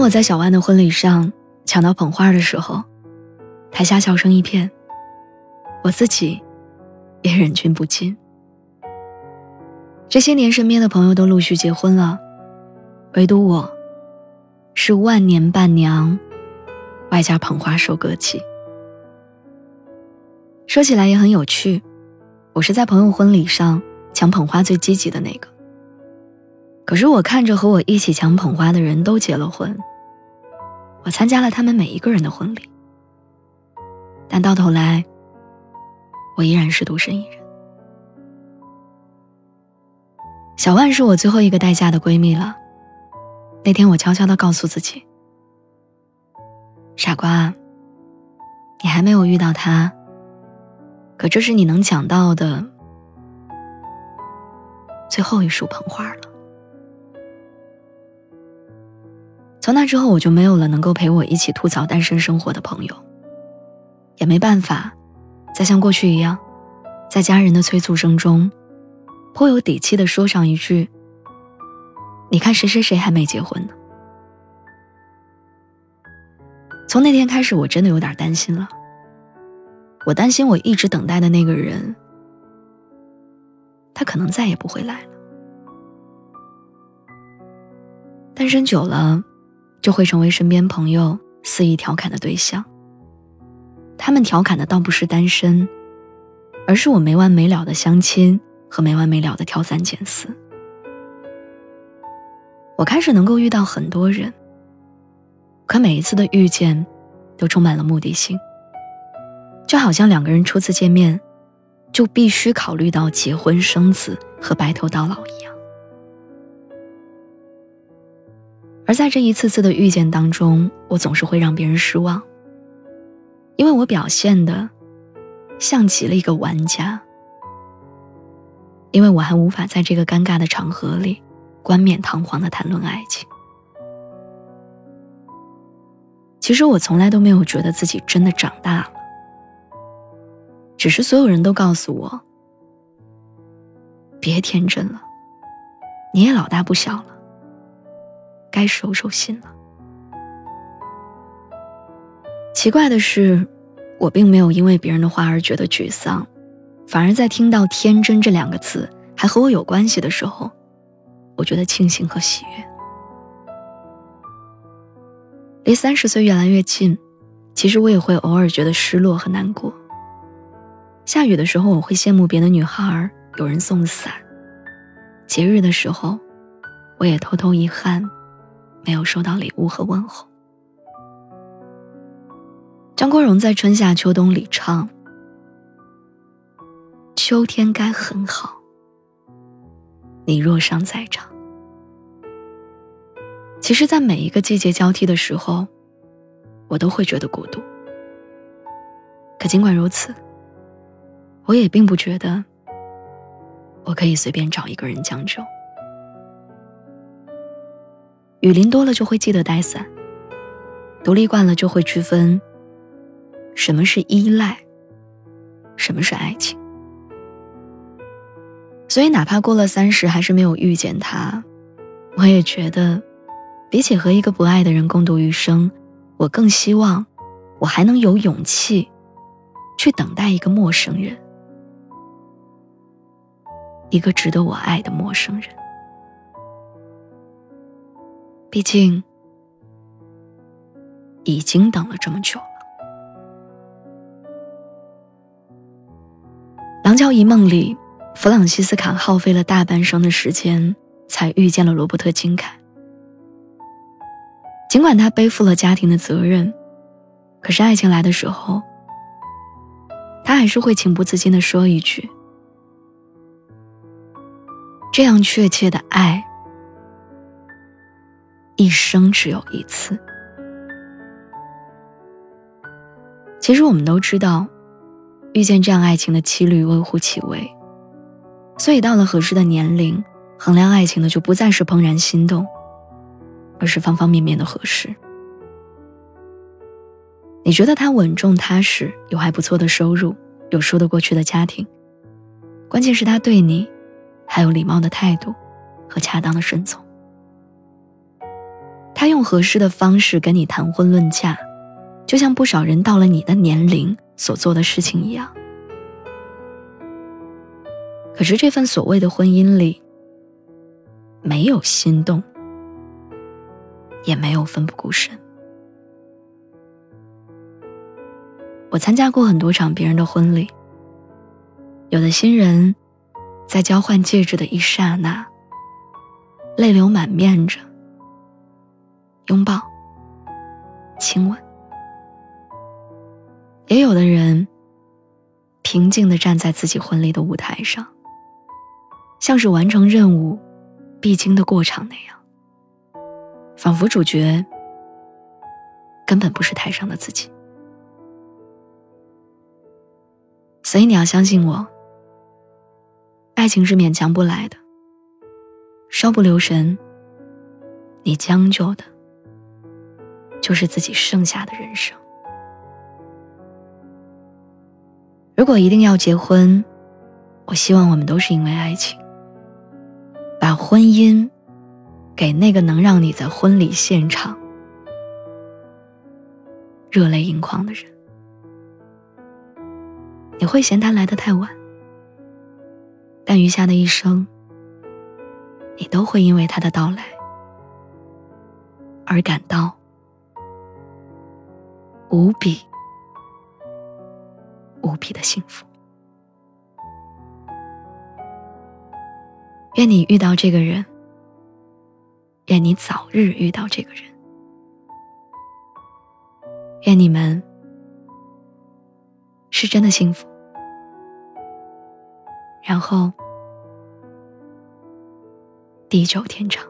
当我在小万的婚礼上抢到捧花的时候，台下笑声一片，我自己也忍俊不禁。这些年，身边的朋友都陆续结婚了，唯独我，是万年伴娘，外加捧花收割期。说起来也很有趣，我是在朋友婚礼上抢捧花最积极的那个。可是我看着和我一起抢捧花的人都结了婚，我参加了他们每一个人的婚礼，但到头来，我依然是独身一人。小万是我最后一个待嫁的闺蜜了。那天我悄悄的告诉自己：“傻瓜，你还没有遇到他，可这是你能抢到的最后一束捧花了。”从那之后，我就没有了能够陪我一起吐槽单身生活的朋友，也没办法再像过去一样，在家人的催促声中，颇有底气的说上一句：“你看谁谁谁还没结婚呢。”从那天开始，我真的有点担心了。我担心我一直等待的那个人，他可能再也不会来了。单身久了。就会成为身边朋友肆意调侃的对象。他们调侃的倒不是单身，而是我没完没了的相亲和没完没了的挑三拣四。我开始能够遇到很多人，可每一次的遇见，都充满了目的性。就好像两个人初次见面，就必须考虑到结婚生子和白头到老一样。而在这一次次的遇见当中，我总是会让别人失望，因为我表现的像极了一个玩家，因为我还无法在这个尴尬的场合里冠冕堂皇的谈论爱情。其实我从来都没有觉得自己真的长大了，只是所有人都告诉我，别天真了，你也老大不小了。该收收心了。奇怪的是，我并没有因为别人的话而觉得沮丧，反而在听到“天真”这两个字还和我有关系的时候，我觉得庆幸和喜悦。离三十岁越来越近，其实我也会偶尔觉得失落和难过。下雨的时候，我会羡慕别的女孩有人送伞；节日的时候，我也偷偷遗憾。没有收到礼物和问候。张国荣在《春夏秋冬》里唱：“秋天该很好，你若尚在场。”其实，在每一个季节交替的时候，我都会觉得孤独。可尽管如此，我也并不觉得我可以随便找一个人将就。雨淋多了就会记得带伞。独立惯了就会区分什么是依赖，什么是爱情。所以哪怕过了三十还是没有遇见他，我也觉得，比起和一个不爱的人共度余生，我更希望我还能有勇气去等待一个陌生人，一个值得我爱的陌生人。毕竟，已经等了这么久了。《廊桥遗梦》里，弗朗西斯卡耗费了大半生的时间，才遇见了罗伯特金凯。尽管他背负了家庭的责任，可是爱情来的时候，他还是会情不自禁的说一句：“这样确切的爱，一生只有一次。其实我们都知道，遇见这样爱情的几率微乎其微，所以到了合适的年龄，衡量爱情的就不再是怦然心动，而是方方面面的合适。你觉得他稳重踏实，有还不错的收入，有说得过去的家庭，关键是他对你还有礼貌的态度和恰当的顺从。他用合适的方式跟你谈婚论嫁，就像不少人到了你的年龄所做的事情一样。可是这份所谓的婚姻里，没有心动，也没有奋不顾身。我参加过很多场别人的婚礼，有的新人，在交换戒指的一刹那，泪流满面着，拥抱、亲吻；也有的人，平静的站在自己婚礼的舞台上，像是完成任务必经的过场那样，仿佛主角根本不是台上的自己。所以你要相信我，爱情是勉强不来的。稍不留神，你将就的，就是自己剩下的人生。如果一定要结婚，我希望我们都是因为爱情，把婚姻给那个能让你在婚礼现场热泪盈眶的人。你会嫌他来的太晚，但余下的一生，你都会因为他的到来而感到无比无比的幸福。愿你遇到这个人，愿你早日遇到这个人，愿你们是真的幸福。然后，地久天长。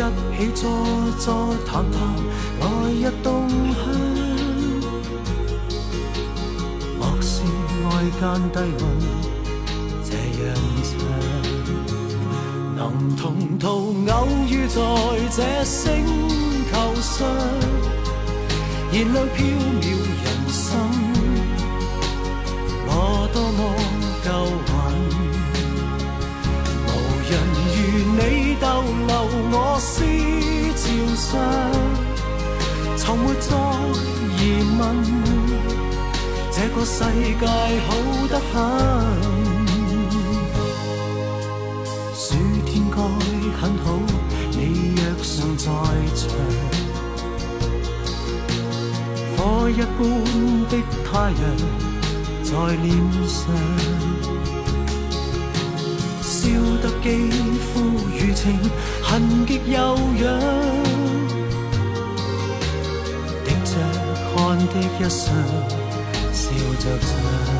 一起坐坐谈谈来日动向。莫视外间低温这样长，能同途偶遇在这星球上，燃亮飘渺人生。我多么。够你逗留我思潮上，从没再疑问，这个世界好得很。暑天该很好，你若尚在场，火一般的太阳。在脸上，肌肤如情，痕极柔痒，滴着汗的一双，笑着唱。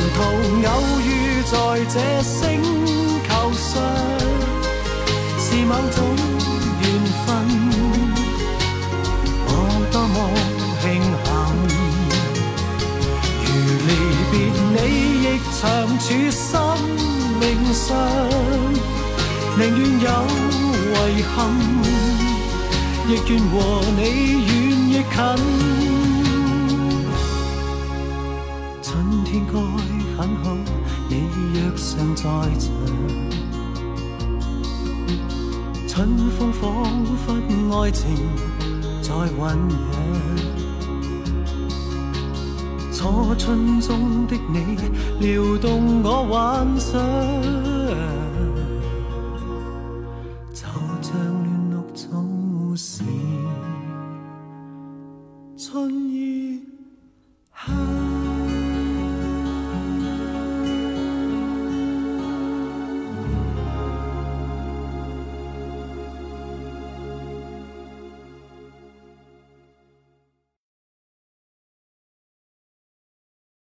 沿途偶遇在这星球上，是某种缘分，我多么庆幸。如离别你，亦长处生命上，宁愿有遗憾，亦愿和你远亦近。很好，你若尚在场。春风仿佛爱情在酝酿。初春中的你，撩动我幻想。